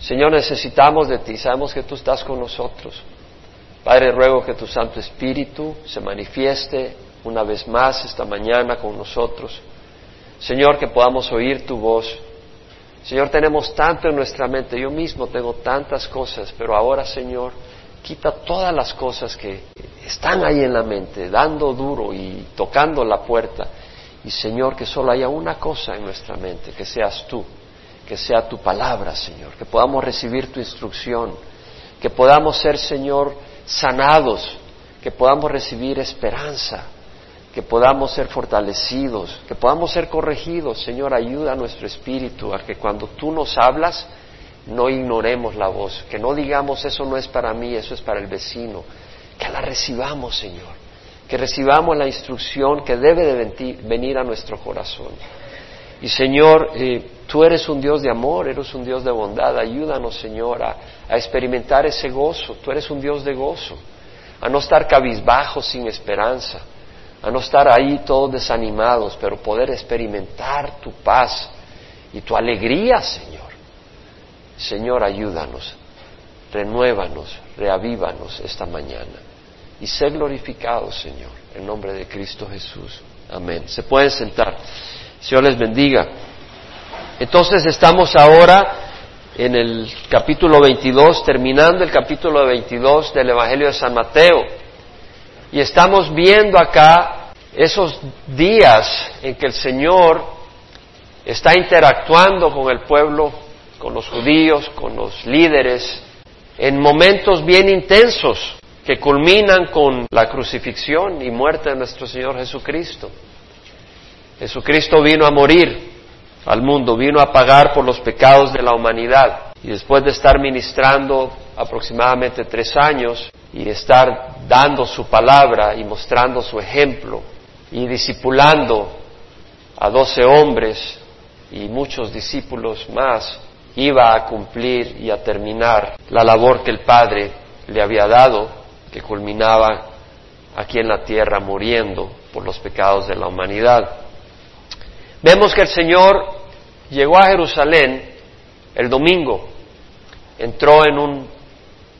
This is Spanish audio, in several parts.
Señor, necesitamos de ti, sabemos que tú estás con nosotros. Padre, ruego que tu Santo Espíritu se manifieste una vez más esta mañana con nosotros. Señor, que podamos oír tu voz. Señor, tenemos tanto en nuestra mente, yo mismo tengo tantas cosas, pero ahora, Señor, quita todas las cosas que están ahí en la mente, dando duro y tocando la puerta. Y Señor, que solo haya una cosa en nuestra mente, que seas tú que sea tu palabra, Señor, que podamos recibir tu instrucción, que podamos ser, Señor, sanados, que podamos recibir esperanza, que podamos ser fortalecidos, que podamos ser corregidos. Señor, ayuda a nuestro espíritu a que cuando tú nos hablas, no ignoremos la voz, que no digamos eso no es para mí, eso es para el vecino, que la recibamos, Señor, que recibamos la instrucción que debe de venir a nuestro corazón. Y Señor, eh, Tú eres un Dios de amor, eres un Dios de bondad. Ayúdanos, Señor, a, experimentar ese gozo. Tú eres un Dios de gozo. A no estar cabizbajos sin esperanza. A no estar ahí todos desanimados, pero poder experimentar tu paz y tu alegría, Señor. Señor, ayúdanos. Renuévanos, reavívanos esta mañana. Y sé glorificado, Señor, en nombre de Cristo Jesús. Amén. Se pueden sentar. Señor les bendiga. Entonces estamos ahora en el capítulo 22, terminando el capítulo 22 del Evangelio de San Mateo. Y estamos viendo acá esos días en que el Señor está interactuando con el pueblo, con los judíos, con los líderes, en momentos bien intensos que culminan con la crucifixión y muerte de nuestro Señor Jesucristo. Jesucristo vino a morir al mundo, vino a pagar por los pecados de la humanidad. Y después de estar ministrando aproximadamente tres años y estar dando su palabra y mostrando su ejemplo y discipulando a doce hombres y muchos discípulos más, iba a cumplir y a terminar la labor que el Padre le había dado, que culminaba aquí en la tierra muriendo por los pecados de la humanidad. Vemos que el Señor llegó a Jerusalén el domingo, entró en un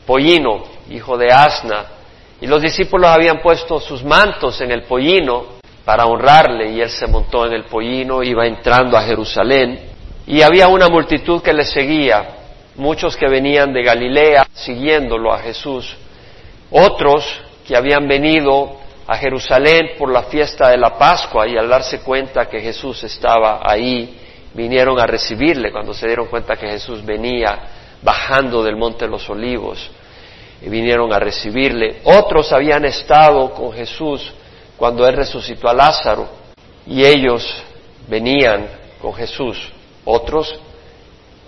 pollino, hijo de Asna, y los discípulos habían puesto sus mantos en el pollino para honrarle, y él se montó en el pollino, iba entrando a Jerusalén, y había una multitud que le seguía, muchos que venían de Galilea siguiéndolo a Jesús, otros que habían venido a Jerusalén por la fiesta de la Pascua y al darse cuenta que Jesús estaba ahí, vinieron a recibirle cuando se dieron cuenta que Jesús venía bajando del monte de los olivos y vinieron a recibirle. Otros habían estado con Jesús cuando él resucitó a Lázaro y ellos venían con Jesús. Otros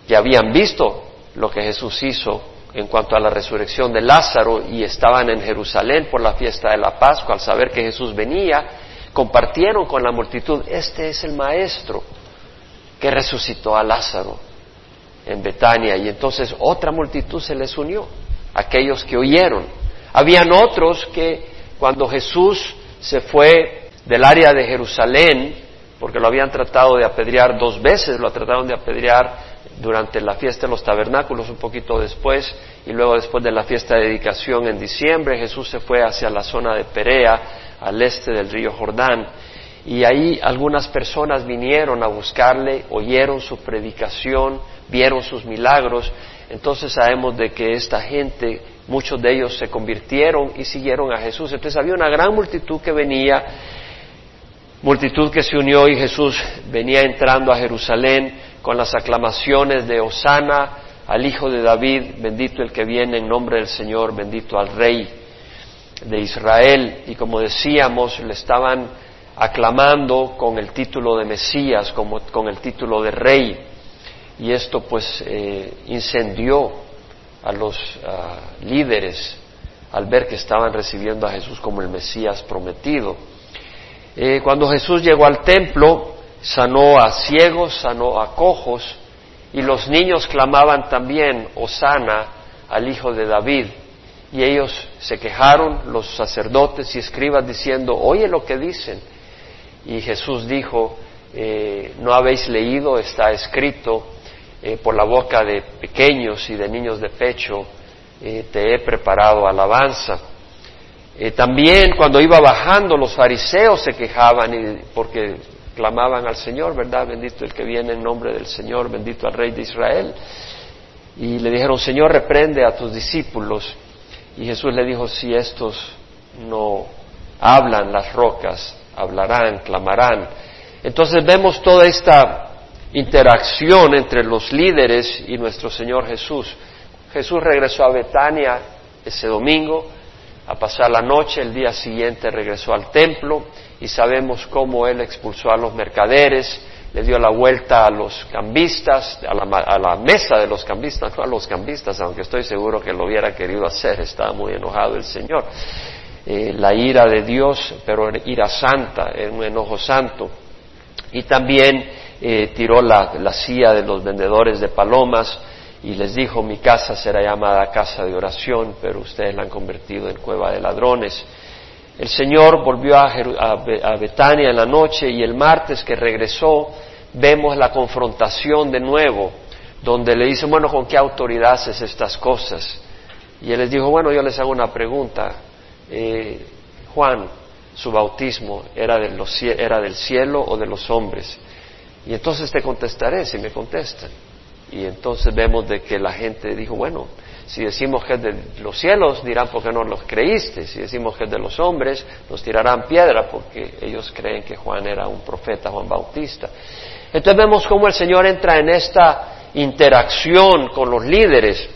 que habían visto lo que Jesús hizo en cuanto a la resurrección de Lázaro y estaban en Jerusalén por la fiesta de la Pascua, al saber que Jesús venía, compartieron con la multitud, este es el Maestro que resucitó a Lázaro en Betania y entonces otra multitud se les unió, aquellos que oyeron. Habían otros que cuando Jesús se fue del área de Jerusalén, porque lo habían tratado de apedrear dos veces, lo trataron de apedrear durante la fiesta de los tabernáculos un poquito después y luego después de la fiesta de dedicación en diciembre Jesús se fue hacia la zona de Perea al este del río Jordán. Y ahí algunas personas vinieron a buscarle, oyeron su predicación, vieron sus milagros, entonces sabemos de que esta gente, muchos de ellos se convirtieron y siguieron a Jesús. Entonces había una gran multitud que venía, multitud que se unió y Jesús venía entrando a Jerusalén con las aclamaciones de Osana al Hijo de David, bendito el que viene en nombre del Señor, bendito al Rey de Israel. Y como decíamos, le estaban aclamando con el título de Mesías, como, con el título de Rey. Y esto pues eh, incendió a los líderes al ver que estaban recibiendo a Jesús como el Mesías prometido. Eh, cuando Jesús llegó al templo, sanó a ciegos, sanó a cojos, y los niños clamaban también, Osana, al Hijo de David. Y ellos se quejaron, los sacerdotes y escribas, diciendo, oye lo que dicen. Y Jesús dijo, eh, no habéis leído, está escrito, eh, por la boca de pequeños y de niños de pecho, eh, te he preparado alabanza. También cuando iba bajando los fariseos se quejaban y, porque clamaban al Señor, ¿verdad? Bendito el que viene en nombre del Señor, bendito al Rey de Israel. Y le dijeron, Señor, reprende a tus discípulos. Y Jesús le dijo, si estos no hablan, las rocas hablarán, clamarán. Entonces vemos toda esta interacción entre los líderes y nuestro Señor Jesús. Jesús regresó a Betania ese domingo a pasar la noche, el día siguiente regresó al templo y sabemos cómo él expulsó a los mercaderes, le dio la vuelta a los cambistas, a la, mesa de los cambistas, no a los cambistas, aunque estoy seguro que lo hubiera querido hacer, estaba muy enojado el Señor. Eh, la ira de Dios, pero ira santa, un enojo santo. Y también eh, tiró la, la silla de los vendedores de palomas y les dijo, mi casa será llamada casa de oración, pero ustedes la han convertido en cueva de ladrones. El Señor volvió a, Betania en la noche y el martes que regresó vemos la confrontación de nuevo, donde le dice, bueno, ¿con qué autoridad haces estas cosas? Y él les dijo, bueno, yo les hago una pregunta. Eh, Juan, su bautismo, ¿era, ¿era del cielo o de los hombres? Y entonces te contestaré si me contestan. Y entonces vemos de que la gente dijo, bueno, si decimos que es de los cielos, dirán porque no los creíste. Si decimos que es de los hombres, nos tirarán piedra porque ellos creen que Juan era un profeta, Juan Bautista. Entonces vemos cómo el Señor entra en esta interacción con los líderes,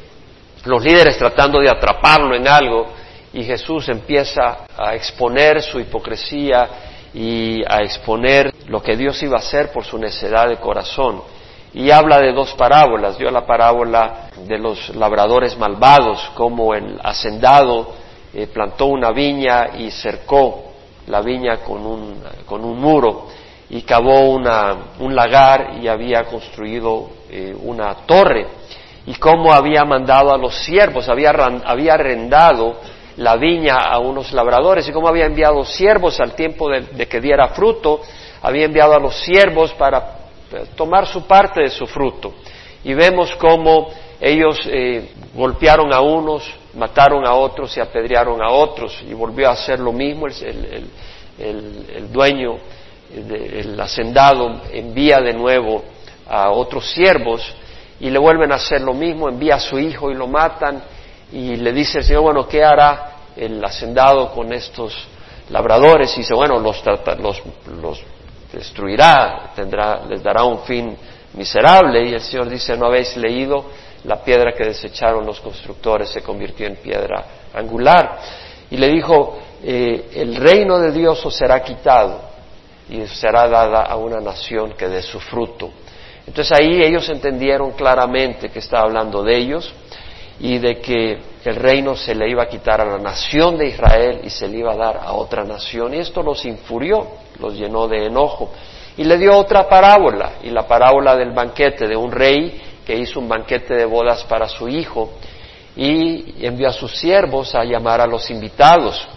los líderes tratando de atraparlo en algo, y Jesús empieza a exponer su hipocresía y a exponer lo que Dios iba a hacer por su necedad de corazón y habla de dos parábolas. Dio la parábola de los labradores malvados, como el hacendado eh, plantó una viña y cercó la viña con un, con un muro y cavó una, un lagar y había construido eh, una torre y cómo había mandado a los siervos, había, había arrendado la viña a unos labradores y cómo había enviado siervos al tiempo de que diera fruto, había enviado a los siervos para tomar su parte de su fruto. Y vemos cómo ellos eh, golpearon a unos, mataron a otros y apedrearon a otros. Y volvió a hacer lo mismo el, el dueño, el hacendado, envía de nuevo a otros siervos y le vuelven a hacer lo mismo, envía a su hijo y lo matan y le dice el Señor, bueno, ¿qué hará el hacendado con estos labradores? Y dice, bueno, los, los, los destruirá, tendrá, les dará un fin miserable. Y el Señor dice, ¿no habéis leído? La piedra que desecharon los constructores se convirtió en piedra angular. Y le dijo, eh, el reino de Dios os será quitado y será dada a una nación que dé su fruto. Entonces ahí ellos entendieron claramente que estaba hablando de ellos y de que el reino se le iba a quitar a la nación de Israel y se le iba a dar a otra nación. Y esto los infurió, los llenó de enojo. Y le dio otra parábola, y la parábola del banquete de un rey que hizo un banquete de bodas para su hijo y envió a sus siervos a llamar a los invitados.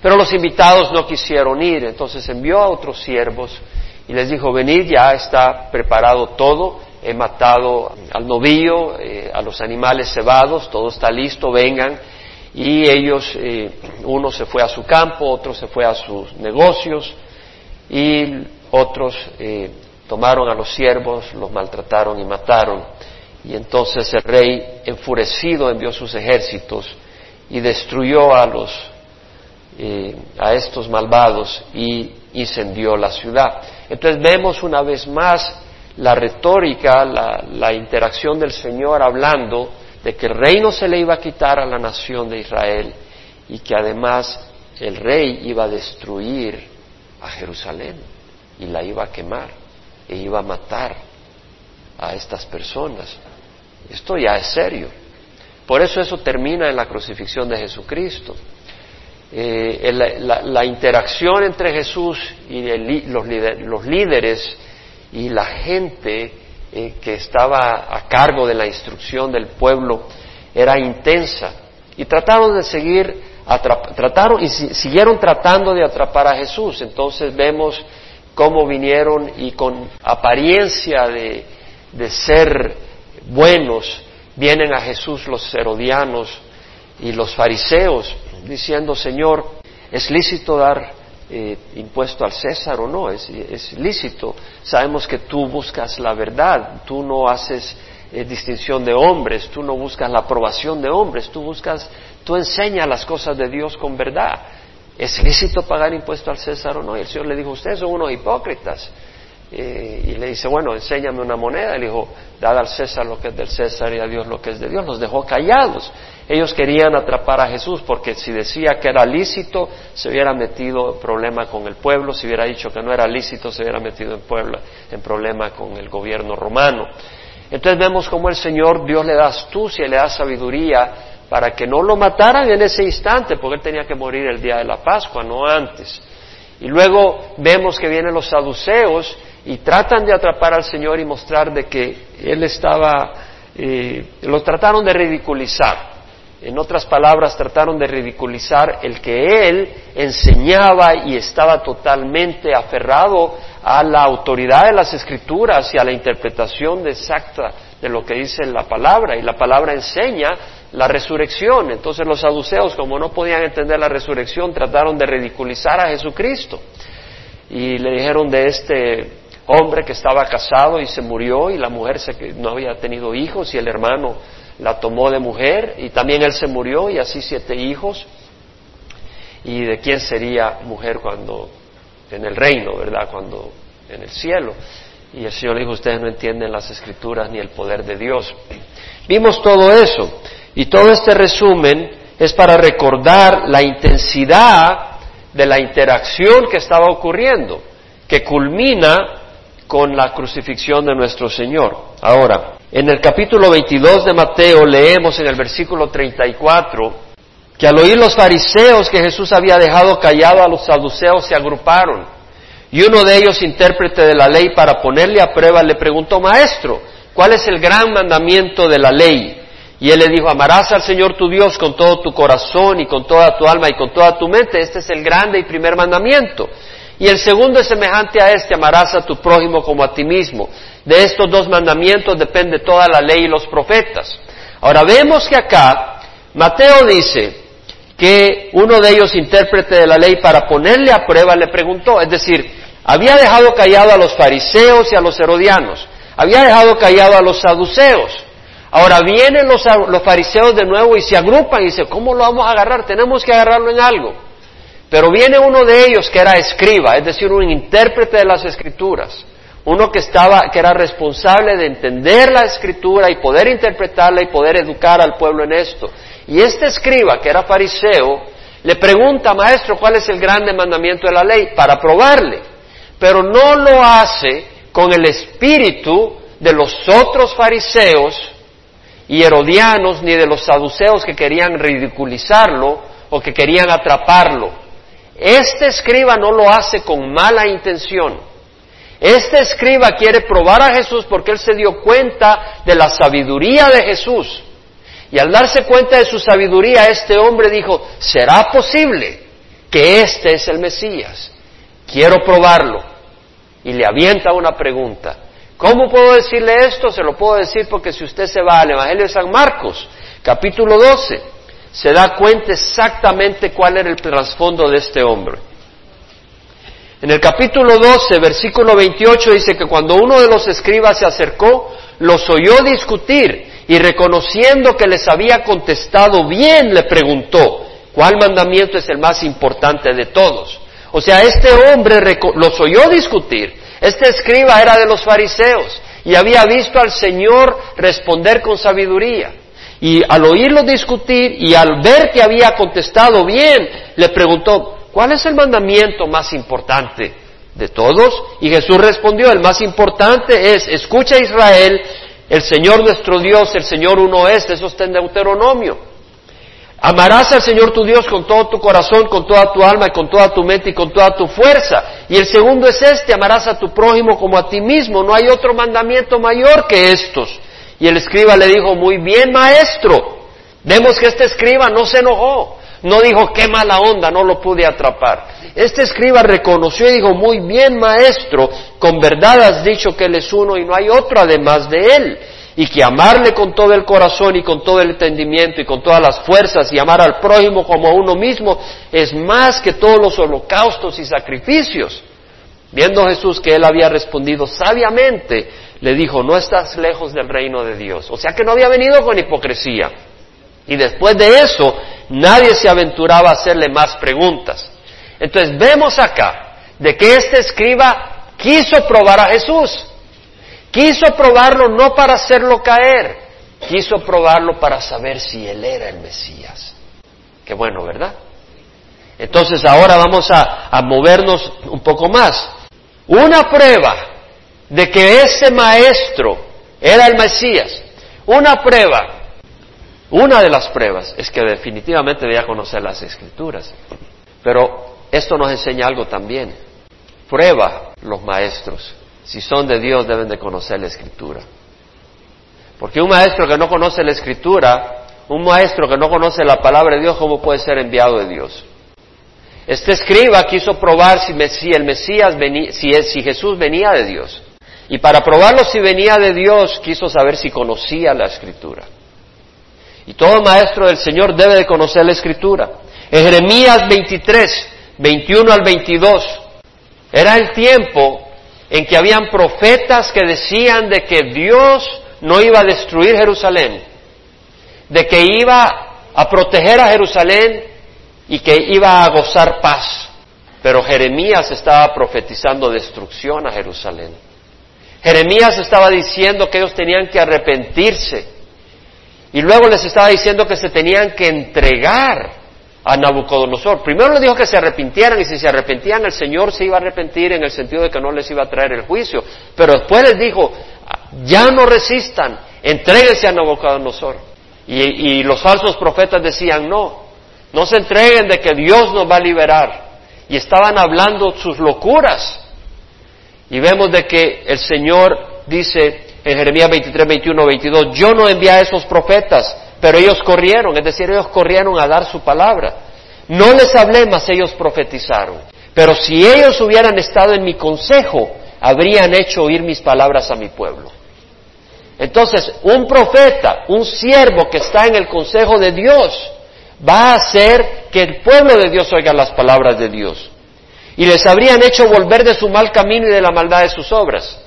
Pero los invitados no quisieron ir, entonces envió a otros siervos y les dijo, venid, ya está preparado todo, he matado al novillo, eh, a los animales cebados, todo está listo, vengan. Y ellos, eh, uno se fue a su campo, otro se fue a sus negocios y otros eh, tomaron a los siervos, los maltrataron y mataron. Y entonces el rey, enfurecido, envió sus ejércitos y destruyó a los a estos malvados y incendió la ciudad. Entonces vemos una vez más la retórica, la, interacción del Señor hablando de que el reino se le iba a quitar a la nación de Israel y que además el rey iba a destruir a Jerusalén y la iba a quemar e iba a matar a estas personas. Esto ya es serio. Por eso eso termina en la crucifixión de Jesucristo. Eh, la, interacción entre Jesús y los, los líderes y la gente eh, que estaba a cargo de la instrucción del pueblo era intensa. Y trataron de seguir trataron y siguieron tratando de atrapar a Jesús. Entonces vemos cómo vinieron y con apariencia de, de ser buenos, vienen a Jesús los herodianos y los fariseos diciendo, Señor, ¿es lícito dar eh, impuesto al César o no? Es, lícito. Sabemos que tú buscas la verdad, tú no haces eh, distinción de hombres, tú no buscas la aprobación de hombres, tú buscas, tú enseñas las cosas de Dios con verdad. ¿Es lícito pagar impuesto al César o no? Y el Señor le dijo, ustedes son unos hipócritas. Y le dice, bueno, enséñame una moneda. Y le dijo, dad al César lo que es del César y a Dios lo que es de Dios. Los dejó callados. Ellos querían atrapar a Jesús porque si decía que era lícito, se hubiera metido en problema con el pueblo. Si hubiera dicho que no era lícito, se hubiera metido en, pueblo, en problema con el gobierno romano. Entonces vemos cómo el Señor, Dios le da astucia y le da sabiduría para que no lo mataran en ese instante, porque él tenía que morir el día de la Pascua, no antes. Y luego vemos que vienen los saduceos y tratan de atrapar al Señor y mostrar de que Él estaba, eh, lo trataron de ridiculizar. En otras palabras, trataron de ridiculizar el que Él enseñaba y estaba totalmente aferrado a la autoridad de las Escrituras y a la interpretación exacta de lo que dice la palabra. Y la palabra enseña la resurrección. Entonces los saduceos, como no podían entender la resurrección, trataron de ridiculizar a Jesucristo. Y le dijeron de este hombre que estaba casado y se murió y la mujer se, no había tenido hijos y el hermano la tomó de mujer y también él se murió y así siete hijos. ¿Y de quién sería mujer cuando en el reino, verdad? Cuando en el cielo. Y el Señor le dijo, ustedes no entienden las escrituras ni el poder de Dios. Vimos todo eso y todo este resumen es para recordar la intensidad de la interacción que estaba ocurriendo, que culmina con la crucifixión de nuestro Señor. Ahora, en el capítulo 22 de Mateo leemos en el versículo 34 que al oír los fariseos que Jesús había dejado callado a los saduceos se agruparon y uno de ellos, intérprete de la ley, para ponerle a prueba, le preguntó, Maestro, ¿cuál es el gran mandamiento de la ley? Y él le dijo, amarás al Señor tu Dios con todo tu corazón y con toda tu alma y con toda tu mente. Este es el grande y primer mandamiento. Y el segundo es semejante a este, amarás a tu prójimo como a ti mismo. De estos dos mandamientos depende toda la ley y los profetas. Ahora vemos que acá Mateo dice que uno de ellos, intérprete de la ley, para ponerle a prueba, le preguntó, es decir, había dejado callado a los fariseos y a los herodianos, había dejado callado a los saduceos. Ahora vienen los, los fariseos de nuevo y se agrupan y dicen, ¿cómo lo vamos a agarrar? Tenemos que agarrarlo en algo. Pero viene uno de ellos que era escriba, es decir, un intérprete de las escrituras, uno que estaba, que era responsable de entender la escritura y poder interpretarla y poder educar al pueblo en esto. Y este escriba, que era fariseo, le pregunta, maestro, ¿cuál es el grande mandamiento de la ley? Para probarle. Pero no lo hace con el espíritu de los otros fariseos y herodianos, ni de los saduceos que querían ridiculizarlo o que querían atraparlo este escriba no lo hace con mala intención. Este escriba quiere probar a Jesús porque él se dio cuenta de la sabiduría de Jesús. Y al darse cuenta de su sabiduría, este hombre dijo, ¿será posible que este es el Mesías? Quiero probarlo. Y le avienta una pregunta. ¿Cómo puedo decirle esto? Se lo puedo decir porque si usted se va al Evangelio de San Marcos, capítulo 12, se da cuenta exactamente cuál era el trasfondo de este hombre. En el capítulo 12, versículo 28 dice que cuando uno de los escribas se acercó, los oyó discutir y reconociendo que les había contestado bien, le preguntó, ¿cuál mandamiento es el más importante de todos? O sea, este hombre los oyó discutir. Este escriba era de los fariseos y había visto al Señor responder con sabiduría. Y al oírlo discutir y al ver que había contestado bien, le preguntó, ¿cuál es el mandamiento más importante de todos? Y Jesús respondió, el más importante es, escucha Israel, el Señor nuestro Dios, el Señor uno es, eso está en Deuteronomio. Amarás al Señor tu Dios con todo tu corazón, con toda tu alma y con toda tu mente y con toda tu fuerza. Y el segundo es este, amarás a tu prójimo como a ti mismo. No hay otro mandamiento mayor que estos. Y el escriba le dijo, muy bien maestro. Vemos que este escriba no se enojó, No dijo, qué mala onda, no lo pude atrapar. Este escriba reconoció y dijo, muy bien maestro, con verdad has dicho que Él es uno y no hay otro además de Él. Y que amarle con todo el corazón y con todo el entendimiento y con todas las fuerzas y amar al prójimo como a uno mismo es más que todos los holocaustos y sacrificios. Viendo Jesús que él había respondido sabiamente, le dijo, no estás lejos del reino de Dios. O sea que no había venido con hipocresía. Y después de eso, nadie se aventuraba a hacerle más preguntas. Entonces vemos acá de que este escriba quiso probar a Jesús. Quiso probarlo no para hacerlo caer, quiso probarlo para saber si él era el Mesías. Qué bueno, ¿verdad? Entonces ahora vamos a, a movernos un poco más. Una prueba de que ese maestro era el Mesías. Una prueba. Una de las pruebas es que definitivamente debía conocer las escrituras. Pero esto nos enseña algo también. Prueba los maestros. Si son de Dios deben de conocer la escritura. Porque un maestro que no conoce la escritura, un maestro que no conoce la palabra de Dios, ¿cómo puede ser enviado de Dios? Este escriba quiso probar si, el Mesías venía, si, si Jesús venía de Dios. Y para probarlo si venía de Dios, quiso saber si conocía la escritura. Y todo maestro del Señor debe de conocer la escritura. En Jeremías 23, 21 al 22, era el tiempo en que habían profetas que decían de que Dios no iba a destruir Jerusalén, de que iba a proteger a Jerusalén y que iba a gozar paz. Pero Jeremías estaba profetizando destrucción a Jerusalén. Jeremías estaba diciendo que ellos tenían que arrepentirse. Y luego les estaba diciendo que se tenían que entregar a Nabucodonosor. Primero les dijo que se arrepintieran y si se arrepentían el Señor se iba a arrepentir en el sentido de que no les iba a traer el juicio. Pero después les dijo, ya no resistan, entréguense a Nabucodonosor. Y, y los falsos profetas decían, no, no se entreguen de que Dios nos va a liberar. Y estaban hablando sus locuras. Y vemos de que el Señor dice en Jeremías 23, 21, 22, yo no envié a esos profetas, pero ellos corrieron, es decir, ellos corrieron a dar su palabra. No les hablé, mas ellos profetizaron. Pero si ellos hubieran estado en mi consejo, habrían hecho oír mis palabras a mi pueblo. Entonces, un profeta, un siervo que está en el consejo de Dios, va a hacer que el pueblo de Dios oiga las palabras de Dios. Y les habrían hecho volver de su mal camino y de la maldad de sus obras.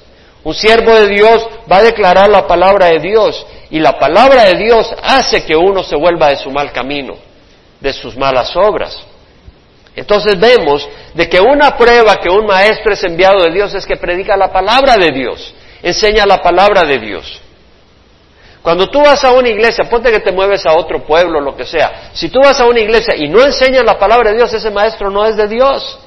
Un siervo de Dios va a declarar la palabra de Dios y la palabra de Dios hace que uno se vuelva de su mal camino, de sus malas obras. Entonces vemos de que una prueba que un maestro es enviado de Dios es que predica la palabra de Dios, enseña la palabra de Dios. Cuando tú vas a una iglesia, ponte que te mueves a otro pueblo, lo que sea, si tú vas a una iglesia y no enseñas la palabra de Dios, ese maestro no es de Dios.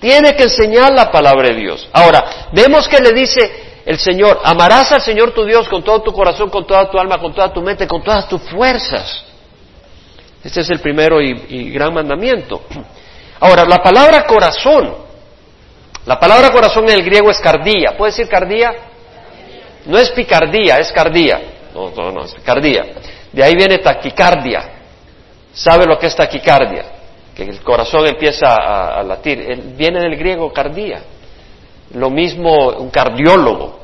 Tiene que enseñar la palabra de Dios. Ahora, vemos que le dice el Señor, amarás al Señor tu Dios con todo tu corazón, con toda tu alma, con toda tu mente, con todas tus fuerzas. Este es el primero y, gran mandamiento. Ahora, la palabra corazón, la palabra corazón en el griego es cardía. ¿Puede decir cardía? No es picardía, es cardía. No, no, no, es cardía. De ahí viene taquicardia. ¿Sabe lo que es taquicardia? Que el corazón empieza a, latir. Viene del griego cardía. Lo mismo un cardiólogo,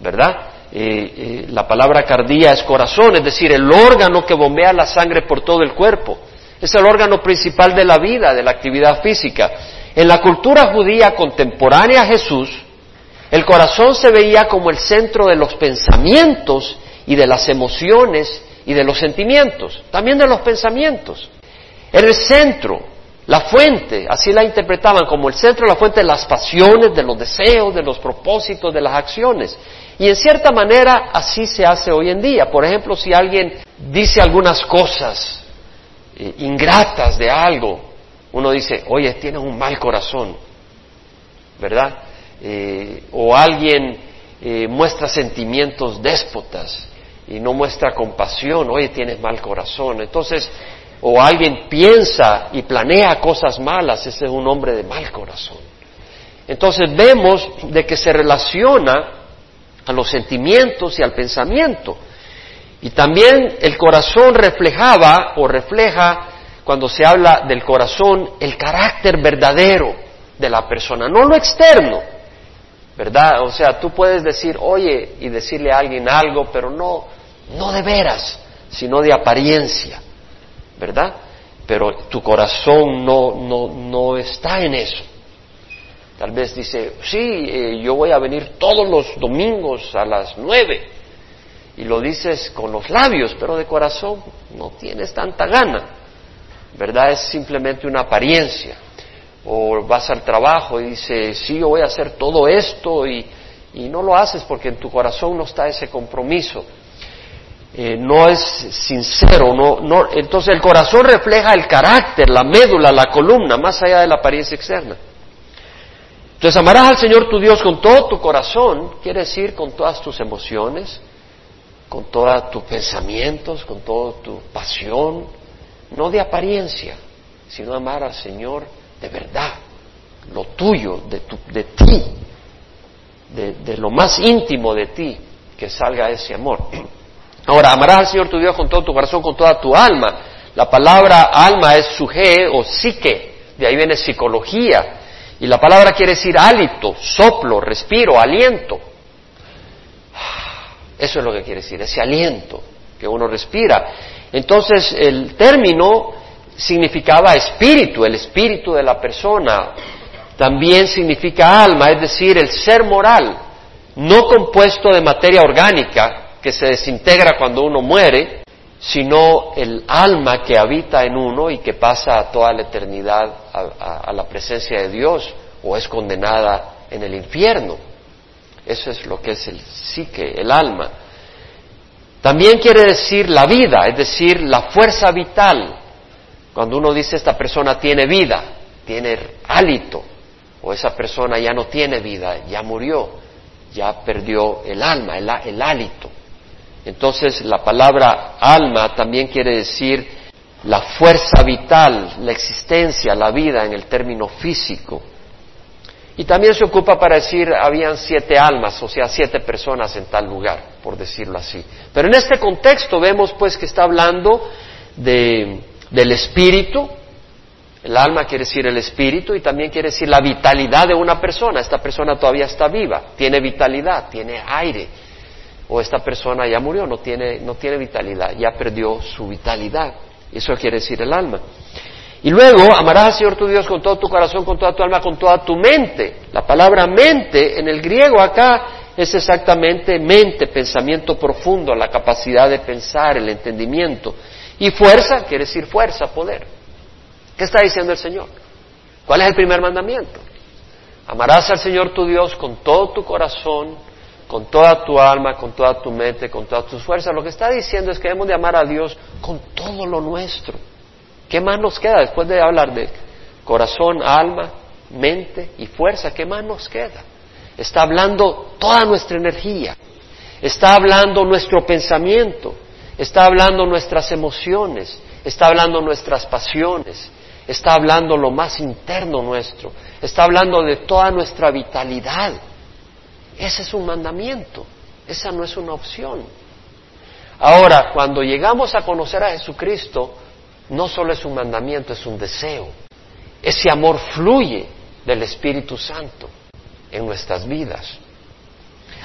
¿verdad? la palabra cardía es corazón, es decir, el órgano que bombea la sangre por todo el cuerpo. Es el órgano principal de la vida, de la actividad física. En la cultura judía contemporánea a Jesús, el corazón se veía como el centro de los pensamientos y de las emociones y de los sentimientos, también de los pensamientos. Era el centro, la fuente, así la interpretaban como el centro, la fuente de las pasiones, de los deseos, de los propósitos, de las acciones. Y en cierta manera así se hace hoy en día. Por ejemplo, si alguien dice algunas cosas eh, ingratas de algo, uno dice, oye, tiene un mal corazón, ¿verdad? Eh, o alguien eh, muestra sentimientos déspotas y no muestra compasión, oye, tienes mal corazón. Entonces, o alguien piensa y planea cosas malas, ese es un hombre de mal corazón. Entonces vemos de que se relaciona a los sentimientos y al pensamiento. Y también el corazón reflejaba o refleja, cuando se habla del corazón, el carácter verdadero de la persona, no lo externo, ¿verdad? O sea, tú puedes decir, oye, y decirle a alguien algo, pero no, no de veras, sino de apariencia, ¿verdad? Pero tu corazón no, no, no está en eso. Tal vez dice, sí, eh, yo voy a venir todos los domingos a las nueve y lo dices con los labios, pero de corazón no tienes tanta gana, ¿verdad? Es simplemente una apariencia. O vas al trabajo y dices, sí, yo voy a hacer todo esto y, y no lo haces porque en tu corazón no está ese compromiso. Eh, no es sincero, no, no, entonces el corazón refleja el carácter, la médula, la columna, más allá de la apariencia externa. Entonces amarás al Señor tu Dios con todo tu corazón, quiere decir con todas tus emociones, con todos tus pensamientos, con toda tu pasión, no de apariencia, sino amar al Señor de verdad, lo tuyo, de, de ti, de, de, lo más íntimo de ti, que salga ese amor. Ahora, amarás al Señor tu Dios con todo tu corazón, con toda tu alma. La palabra alma es suje o psique, de ahí viene psicología. Y la palabra quiere decir hálito, soplo, respiro, aliento. Eso es lo que quiere decir, ese aliento que uno respira. Entonces el término significaba espíritu, el espíritu de la persona. También significa alma, es decir, el ser moral, no compuesto de materia orgánica que se desintegra cuando uno muere, sino el alma que habita en uno y que pasa toda la eternidad a, a la presencia de Dios o es condenada en el infierno. Eso es lo que es el psique, el alma. También quiere decir la vida, es decir, la fuerza vital. Cuando uno dice esta persona tiene vida, tiene hálito, o esa persona ya no tiene vida, ya murió, ya perdió el alma, el, el hálito. Entonces la palabra alma también quiere decir la fuerza vital, la existencia, la vida en el término físico. Y también se ocupa para decir, habían siete almas, o sea, siete personas en tal lugar, por decirlo así. Pero en este contexto vemos pues que está hablando de, del espíritu, el alma quiere decir el espíritu y también quiere decir la vitalidad de una persona. Esta persona todavía está viva, tiene vitalidad, tiene aire. O esta persona ya murió, no tiene, no tiene vitalidad, ya perdió su vitalidad. Eso quiere decir el alma. Y luego amarás al Señor tu Dios con todo tu corazón, con toda tu alma, con toda tu mente. La palabra mente en el griego acá es exactamente mente, pensamiento profundo, la capacidad de pensar, el entendimiento. Y fuerza quiere decir fuerza, poder. ¿Qué está diciendo el Señor? ¿Cuál es el primer mandamiento? Amarás al Señor tu Dios con todo tu corazón, con toda tu alma, con toda tu mente, con todas tus fuerzas. Lo que está diciendo es que debemos de amar a Dios con todo lo nuestro. ¿Qué más nos queda después de hablar de corazón, alma, mente y fuerza? ¿Qué más nos queda? Está hablando toda nuestra energía, está hablando nuestro pensamiento, está hablando nuestras emociones, está hablando nuestras pasiones, está hablando lo más interno nuestro, está hablando de toda nuestra vitalidad. Ese es un mandamiento, esa no es una opción. Ahora, cuando llegamos a conocer a Jesucristo, no solo es un mandamiento, es un deseo. Ese amor fluye del Espíritu Santo en nuestras vidas.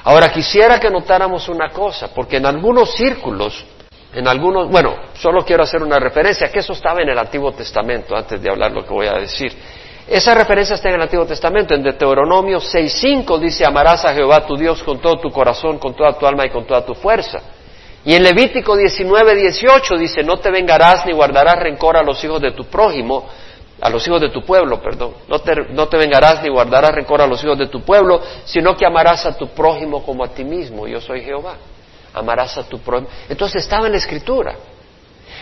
Ahora quisiera que notáramos una cosa, porque en algunos círculos, en algunos, bueno, solo quiero hacer una referencia, que eso estaba en el Antiguo Testamento, antes de hablar lo que voy a decir. Esa referencia está en el Antiguo Testamento, en Deuteronomio 6.5 dice, amarás a Jehová tu Dios con todo tu corazón, con toda tu alma y con toda tu fuerza. Y en Levítico 19, 18 dice, no te vengarás ni guardarás rencor a los hijos de tu prójimo, a los hijos de tu pueblo, perdón. No te, no te vengarás ni guardarás rencor a los hijos de tu pueblo, sino que amarás a tu prójimo como a ti mismo. Yo soy Jehová. Amarás a tu prójimo. Entonces estaba en la escritura.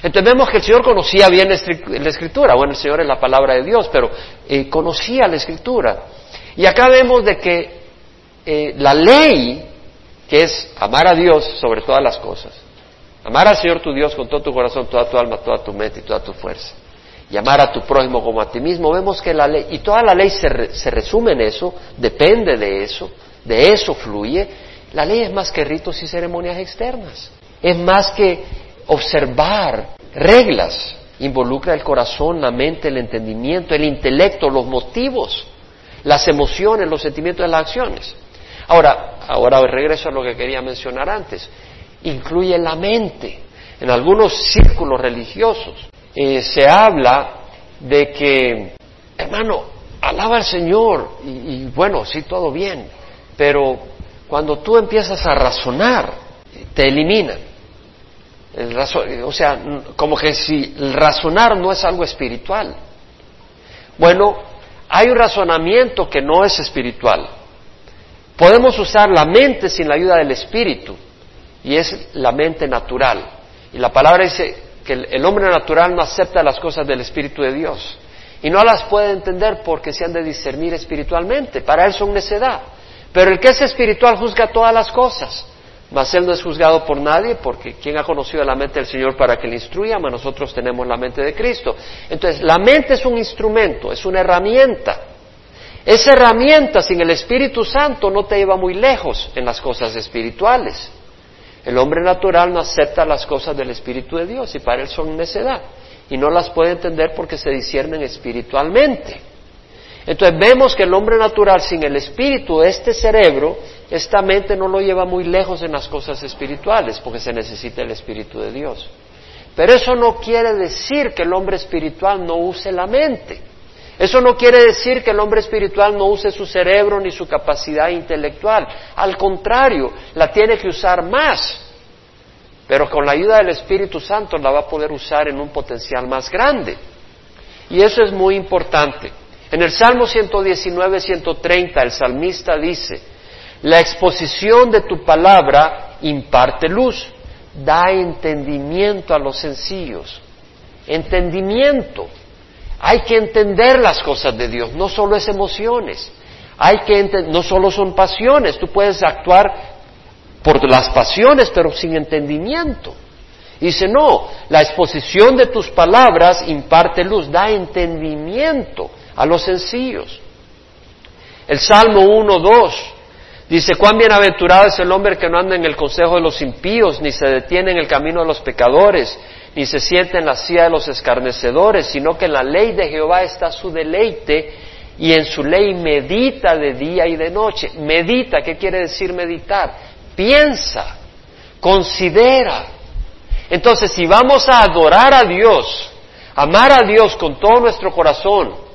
Entonces vemos que el Señor conocía bien la escritura. Bueno, el Señor es la palabra de Dios, pero eh, conocía la escritura. Y acá vemos de que eh, la ley que es amar a Dios sobre todas las cosas. Amar al Señor tu Dios con todo tu corazón, toda tu alma, toda tu mente y toda tu fuerza. Y amar a tu prójimo como a ti mismo. Vemos que la ley, y toda la ley se, se resume en eso, depende de eso, de eso fluye. La ley es más que ritos y ceremonias externas. es más que observar reglas. Involucra el corazón, la mente, el entendimiento, el intelecto, los motivos, las emociones, los sentimientos y las acciones. Ahora, ahora regreso a lo que quería mencionar antes. Incluye la mente. En algunos círculos religiosos eh, se habla de que, hermano, alaba al Señor y, bueno, sí, todo bien, pero cuando tú empiezas a razonar, te eliminan. o sea, como que si el razonar no es algo espiritual. Bueno, hay un razonamiento que no es espiritual. Podemos usar la mente sin la ayuda del espíritu, y es la mente natural. Y la palabra dice que el, hombre natural no acepta las cosas del Espíritu de Dios, y no las puede entender porque se han de discernir espiritualmente. Para él son necedad. Pero el que es espiritual juzga todas las cosas. Mas él no es juzgado por nadie, porque quien ha conocido la mente del Señor para que le instruya, mas nosotros tenemos la mente de Cristo. Entonces, la mente es un instrumento, es una herramienta. Esa herramienta sin el Espíritu Santo no te lleva muy lejos en las cosas espirituales. El hombre natural no acepta las cosas del Espíritu de Dios y para él son necedad y no las puede entender porque se disciernen espiritualmente. Entonces vemos que el hombre natural sin el espíritu, este cerebro, esta mente no lo lleva muy lejos en las cosas espirituales porque se necesita el espíritu de Dios. Pero eso no quiere decir que el hombre espiritual no use la mente. Eso no quiere decir que el hombre espiritual no use su cerebro ni su capacidad intelectual. Al contrario, la tiene que usar más. Pero con la ayuda del Espíritu Santo la va a poder usar en un potencial más grande. Y eso es muy importante. En el Salmo 119, 130, el salmista dice, la exposición de tu palabra imparte luz, da entendimiento a los sencillos. Entendimiento. Hay que entender las cosas de Dios, no solo es emociones. Hay que no solo son pasiones, tú puedes actuar por las pasiones, pero sin entendimiento. Dice, no, la exposición de tus palabras imparte luz, da entendimiento a los sencillos. El Salmo 1, 2 dice, cuán bienaventurado es el hombre que no anda en el consejo de los impíos, ni se detiene en el camino de los pecadores, ni se siente en la silla de los escarnecedores, sino que en la ley de Jehová está su deleite y en su ley medita de día y de noche. Medita, ¿qué quiere decir meditar? Piensa, considera. Entonces, si vamos a adorar a Dios, amar a Dios con todo nuestro corazón,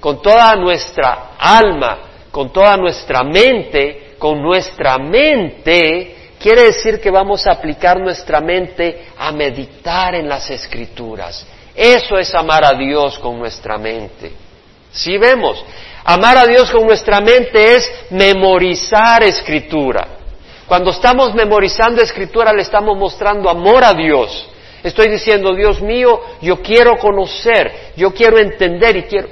con toda nuestra alma, con toda nuestra mente, con nuestra mente, quiere decir que vamos a aplicar nuestra mente a meditar en las escrituras. Eso es amar a Dios con nuestra mente. Si vemos, amar a Dios con nuestra mente es memorizar escritura. Cuando estamos memorizando escritura le estamos mostrando amor a Dios. Estoy diciendo, Dios mío, yo quiero conocer, yo quiero entender y quiero...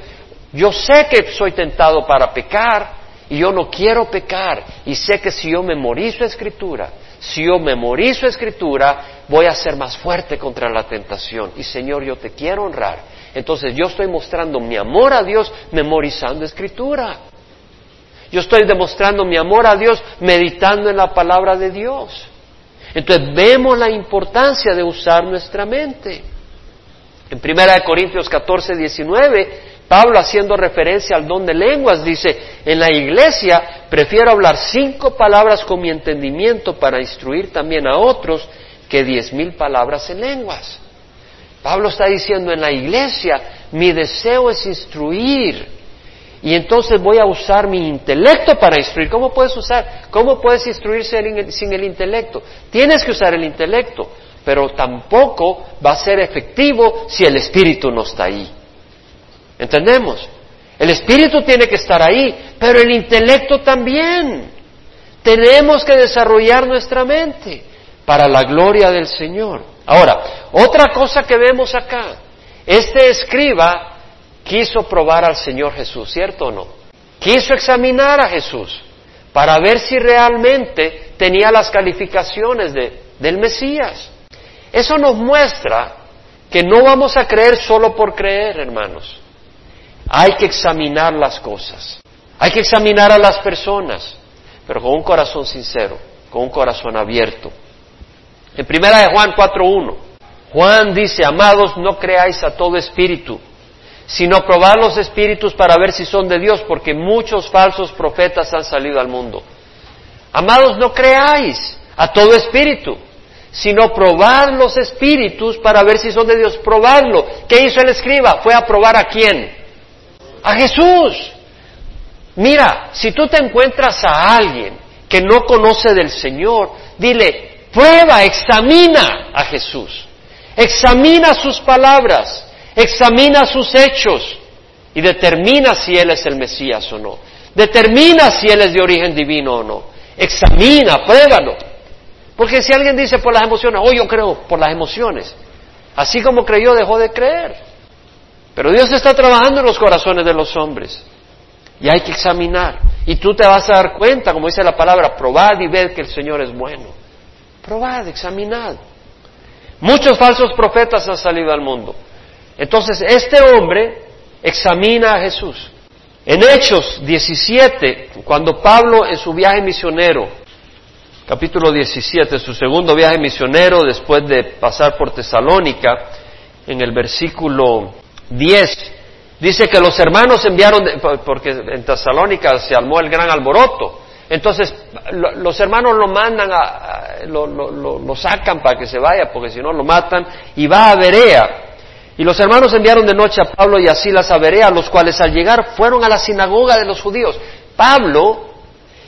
Yo sé que soy tentado para pecar, y yo no quiero pecar y sé que si yo memorizo escritura, si yo memorizo escritura, voy a ser más fuerte contra la tentación. Y Señor, yo te quiero honrar. Entonces yo estoy mostrando mi amor a Dios memorizando escritura. Yo estoy demostrando mi amor a Dios meditando en la palabra de Dios. Entonces vemos la importancia de usar nuestra mente. En 1 Corintios 14, 19 Pablo, haciendo referencia al don de lenguas, dice, en la iglesia prefiero hablar cinco palabras con mi entendimiento para instruir también a otros que diez mil palabras en lenguas. Pablo está diciendo, en la iglesia mi deseo es instruir. Y entonces voy a usar mi intelecto para instruir. ¿Cómo puedes usar? ¿Cómo puedes instruirse sin el intelecto? Tienes que usar el intelecto, pero tampoco va a ser efectivo si el espíritu no está ahí. ¿Entendemos? El espíritu tiene que estar ahí, pero el intelecto también. Tenemos que desarrollar nuestra mente para la gloria del Señor. Ahora, otra cosa que vemos acá, este escriba quiso probar al Señor Jesús, ¿cierto o no? Quiso examinar a Jesús para ver si realmente tenía las calificaciones de, del Mesías. Eso nos muestra que no vamos a creer solo por creer, hermanos. Hay que examinar las cosas, hay que examinar a las personas, pero con un corazón sincero, con un corazón abierto. En primera de Juan 4.1, Juan dice, amados, no creáis a todo espíritu, sino probad los espíritus para ver si son de Dios, porque muchos falsos profetas han salido al mundo. Amados, no creáis a todo espíritu, sino probad los espíritus para ver si son de Dios. Probadlo. ¿Qué hizo el escriba? Fue a probar a quién? A Jesús. Mira, si tú te encuentras a alguien que no conoce del Señor, dile, prueba, examina a Jesús. Examina sus palabras, examina sus hechos y determina si Él es el Mesías o no. Determina si Él es de origen divino o no. Examina, pruébalo. Porque si alguien dice por las emociones, oh yo creo por las emociones, así como creyó dejó de creer. Pero Dios está trabajando en los corazones de los hombres. Y hay que examinar. Y tú te vas a dar cuenta, como dice la palabra, probad y ved que el Señor es bueno. Probad, examinad. Muchos falsos profetas han salido al mundo. Entonces, este hombre examina a Jesús. En Hechos 17, cuando Pablo en su viaje misionero, capítulo 17, su segundo viaje misionero después de pasar por Tesalónica, en el versículo 10, Dice que los hermanos enviaron, porque en Tesalónica se armó el gran alboroto. Entonces, los hermanos lo mandan, a, lo, lo, sacan para que se vaya, porque si no lo matan, y va a Berea. Y los hermanos enviaron de noche a Pablo y a Silas a Berea, los cuales al llegar fueron a la sinagoga de los judíos. Pablo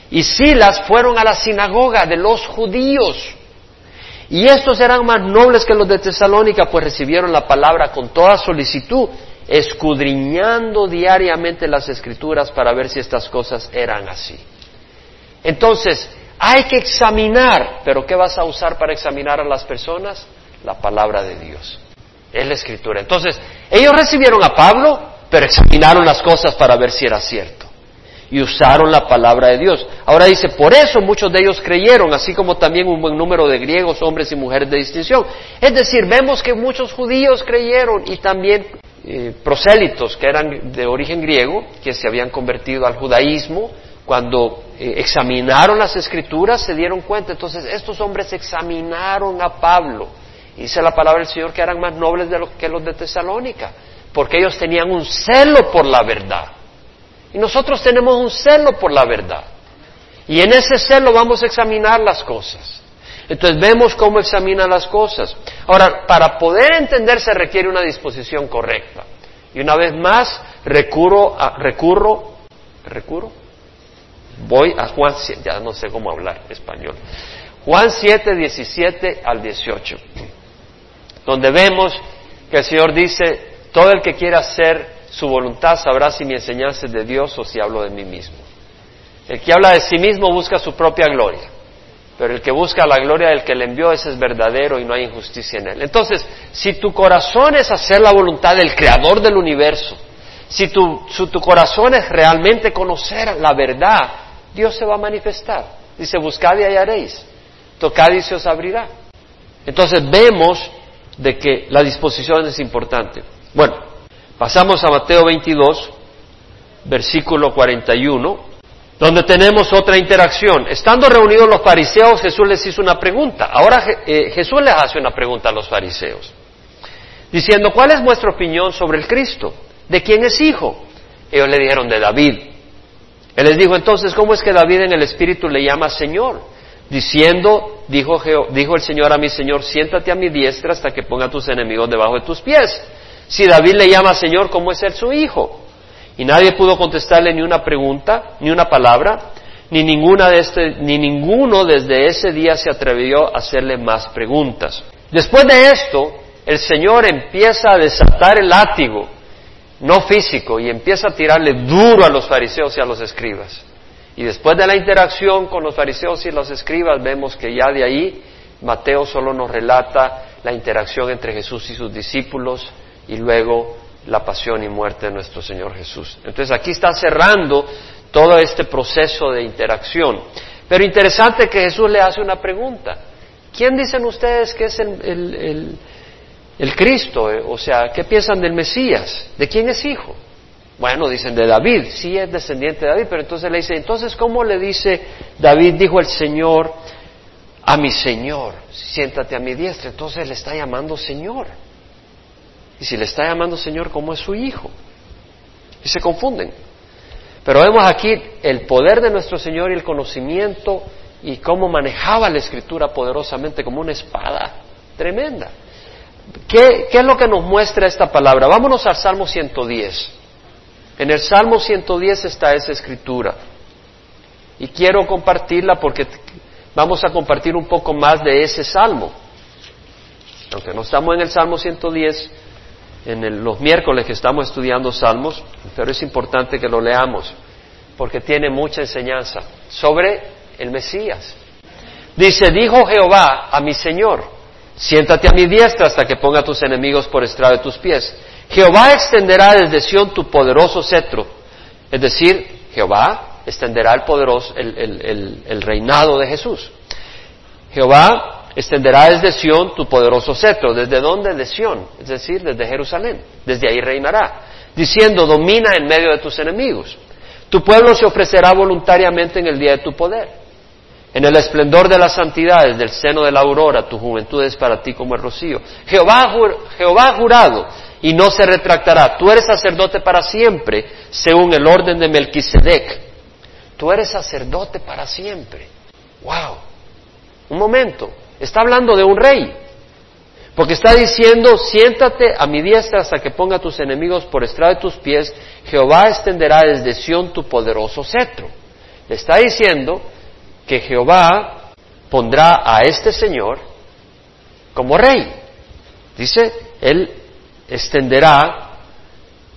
y Silas fueron a la sinagoga de los judíos. Y estos eran más nobles que los de Tesalónica, pues recibieron la palabra con toda solicitud escudriñando diariamente las escrituras para ver si estas cosas eran así. Entonces, hay que examinar, pero ¿qué vas a usar para examinar a las personas? La palabra de Dios. Es la escritura. Entonces, ellos recibieron a Pablo, pero examinaron las cosas para ver si era cierto. Y usaron la palabra de Dios. Ahora dice, por eso muchos de ellos creyeron, así como también un buen número de griegos, hombres y mujeres de distinción. Es decir, vemos que muchos judíos creyeron y también eh, prosélitos que eran de origen griego, que se habían convertido al judaísmo, cuando eh, examinaron las escrituras se dieron cuenta. Entonces estos hombres examinaron a Pablo. Dice la palabra del Señor que eran más nobles de que los de Tesalónica, porque ellos tenían un celo por la verdad. Y nosotros tenemos un celo por la verdad. Y en ese celo vamos a examinar las cosas. Entonces vemos cómo examina las cosas. Ahora, para poder entender se requiere una disposición correcta. Y una vez más, recurro, a, recurro, recurro, voy a Juan 7, ya no sé cómo hablar español. Juan 7, 17 al 18, donde vemos que el Señor dice, todo el que quiera hacer su voluntad sabrá si mi enseñanza es de Dios o si hablo de mí mismo. El que habla de sí mismo busca su propia gloria pero el que busca la gloria del que le envió, ese es verdadero y no hay injusticia en él. Entonces, si tu corazón es hacer la voluntad del creador del universo, si tu, tu corazón es realmente conocer la verdad, Dios se va a manifestar. Dice, buscad y hallaréis, tocad y se os abrirá. Entonces vemos de que la disposición es importante. Bueno, pasamos a Mateo 22, versículo 41 donde tenemos otra interacción. Estando reunidos los fariseos, Jesús les hizo una pregunta. Ahora eh, Jesús les hace una pregunta a los fariseos, diciendo, ¿cuál es vuestra opinión sobre el Cristo? ¿De quién es hijo? Ellos le dijeron, de David. Él les dijo, entonces, ¿cómo es que David en el Espíritu le llama Señor? Diciendo, dijo, el Señor a mi Señor, siéntate a mi diestra hasta que ponga tus enemigos debajo de tus pies. Si David le llama Señor, ¿cómo es él su hijo? Y nadie pudo contestarle ni una pregunta, ni una palabra, ni, ninguna de este, ni ninguno desde ese día se atrevió a hacerle más preguntas. Después de esto, el Señor empieza a desatar el látigo, no físico, y empieza a tirarle duro a los fariseos y a los escribas. Y después de la interacción con los fariseos y los escribas, vemos que ya de ahí Mateo solo nos relata la interacción entre Jesús y sus discípulos y luego la pasión y muerte de nuestro Señor Jesús. Entonces aquí está cerrando todo este proceso de interacción. Pero interesante que Jesús le hace una pregunta. ¿Quién dicen ustedes que es el, el, Cristo? O sea, ¿qué piensan del Mesías? ¿De quién es hijo? Bueno, dicen de David, sí es descendiente de David, pero entonces le dice, entonces ¿cómo le dice David, dijo el Señor, a mi Señor, siéntate a mi diestra. Entonces le está llamando Señor. Y si le está llamando Señor, ¿cómo es su hijo? Y se confunden. Pero vemos aquí el poder de nuestro Señor y el conocimiento y cómo manejaba la escritura poderosamente como una espada tremenda. ¿Qué, ¿Qué, es lo que nos muestra esta palabra? Vámonos al Salmo 110. En el Salmo 110 está esa escritura. Y quiero compartirla porque vamos a compartir un poco más de ese Salmo. Aunque no estamos en el Salmo 110, en los miércoles que estamos estudiando Salmos, pero es importante que lo leamos, porque tiene mucha enseñanza sobre el Mesías. Dice, dijo Jehová a mi Señor, siéntate a mi diestra hasta que ponga a tus enemigos por estrado de tus pies. Jehová extenderá desde Sión tu poderoso cetro. Es decir, Jehová extenderá el poderoso, el, reinado de Jesús. Jehová extenderá desde Sión tu poderoso cetro. ¿Desde dónde? De Sión, es decir, desde Jerusalén. Desde ahí reinará, diciendo, domina en medio de tus enemigos. Tu pueblo se ofrecerá voluntariamente en el día de tu poder. En el esplendor de las santidades del seno de la aurora, tu juventud es para ti como el rocío. Jehová, Jehová ha jurado y no se retractará. Tú eres sacerdote para siempre, según el orden de Melquisedec. Tú eres sacerdote para siempre. ¡Wow! Un momento. Está hablando de un rey. Porque está diciendo, siéntate a mi diestra hasta que ponga a tus enemigos por estrado de tus pies. Jehová extenderá desde Sión tu poderoso cetro. Le está diciendo que Jehová pondrá a este Señor como rey. Dice, Él extenderá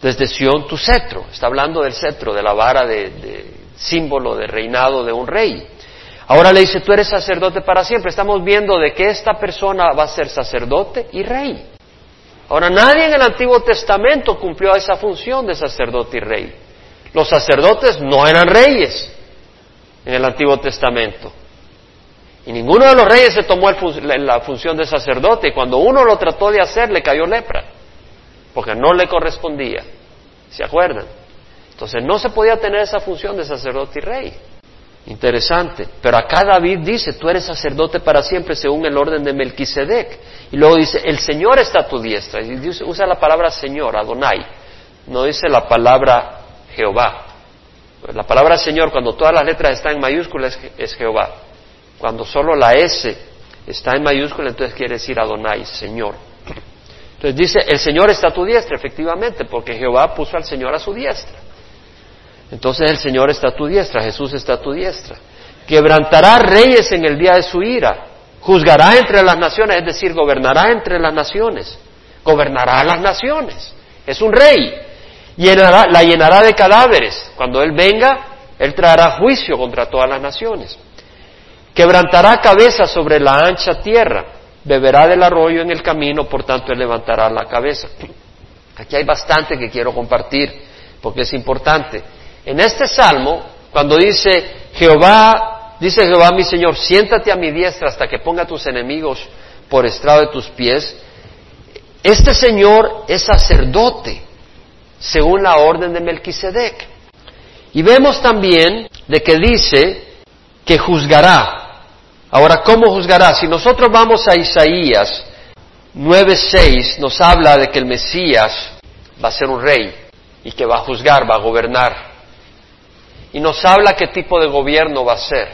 desde Sión tu cetro. Está hablando del cetro, de la vara de, símbolo de reinado de un rey. Ahora le dice, tú eres sacerdote para siempre. Estamos viendo de que esta persona va a ser sacerdote y rey. Ahora, nadie en el Antiguo Testamento cumplió esa función de sacerdote y rey. Los sacerdotes no eran reyes en el Antiguo Testamento. Y ninguno de los reyes se tomó la función de sacerdote y cuando uno lo trató de hacer le cayó lepra porque no le correspondía. ¿Se acuerdan? Entonces no se podía tener esa función de sacerdote y rey. Interesante. Pero acá David dice, tú eres sacerdote para siempre según el orden de Melquisedec. Y luego dice, el Señor está a tu diestra. Y usa la palabra Señor, Adonai. No dice la palabra Jehová. La palabra Señor, cuando todas las letras están en mayúsculas, es Jehová. Cuando solo la S está en mayúscula, entonces quiere decir Adonai, Señor. Entonces dice, el Señor está a tu diestra, efectivamente, porque Jehová puso al Señor a su diestra. Entonces el Señor está a tu diestra, Jesús está a tu diestra. Quebrantará reyes en el día de su ira, juzgará entre las naciones, es decir, gobernará entre las naciones, gobernará a las naciones. Es un rey, llenará, la llenará de cadáveres. Cuando Él venga, Él traerá juicio contra todas las naciones. Quebrantará cabeza sobre la ancha tierra beberá del arroyo en el camino, por tanto él levantará la cabeza. Aquí hay bastante que quiero compartir, porque es importante. En este salmo, cuando dice Jehová, dice Jehová mi Señor, siéntate a mi diestra hasta que ponga tus enemigos por estrado de tus pies, este Señor es sacerdote, según la orden de Melquisedec. Y vemos también de que dice que juzgará, Ahora, ¿cómo juzgará? Si nosotros vamos a Isaías 9:6, nos habla de que el Mesías va a ser un rey y que va a juzgar, va a gobernar. Y nos habla qué tipo de gobierno va a ser.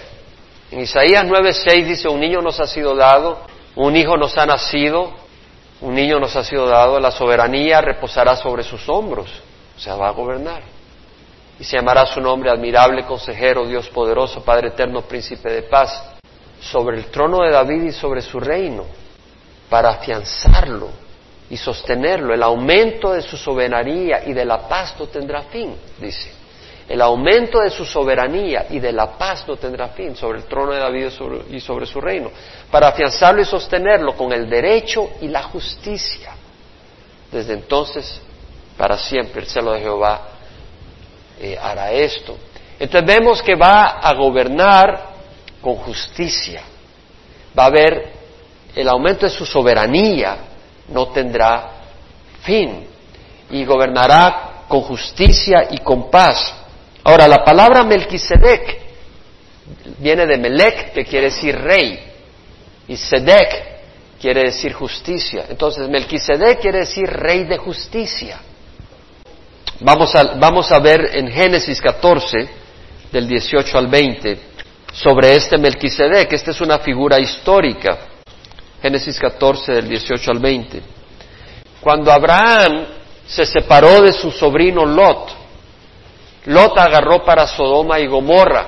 En Isaías 9:6 dice, un niño nos ha sido dado, un hijo nos ha nacido, un niño nos ha sido dado, la soberanía reposará sobre sus hombros, o sea, va a gobernar. Y se llamará su nombre admirable, consejero, Dios poderoso, Padre eterno, príncipe de paz sobre el trono de David y sobre su reino, para afianzarlo y sostenerlo. El aumento de su soberanía y de la paz no tendrá fin, dice. El aumento de su soberanía y de la paz no tendrá fin sobre el trono de David y sobre su reino, para afianzarlo y sostenerlo con el derecho y la justicia. Desde entonces, para siempre, el celo de Jehová eh, hará esto. Entonces vemos que va a gobernar con justicia. Va a haber el aumento de su soberanía, no tendrá fin y gobernará con justicia y con paz. Ahora, la palabra Melquisedec viene de Melech, que quiere decir rey, Y Sedec quiere decir justicia. Entonces, Melquisedec quiere decir rey de justicia. Vamos a, vamos a ver en Génesis 14, del 18 al 20, sobre este Melquisedec. Esta es una figura histórica. Génesis 14, del 18 al 20. Cuando Abraham se separó de su sobrino Lot, Lot agarró para Sodoma y Gomorra.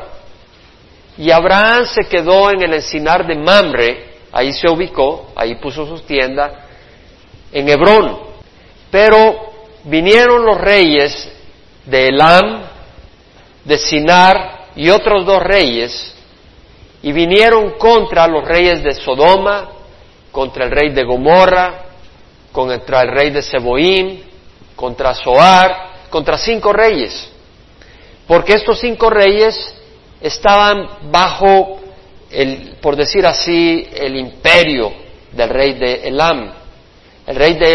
Y Abraham se quedó en el encinar de Mamre, ahí se ubicó, ahí puso su tienda, en Hebrón. Pero vinieron los reyes de Elam, de Sinar y otros dos reyes, y vinieron contra los reyes de Sodoma, contra el rey de Gomorra, contra el rey de Seboín, contra Zoar, contra cinco reyes. Porque estos cinco reyes estaban bajo el, por decir así, el imperio del rey de Elam. El rey de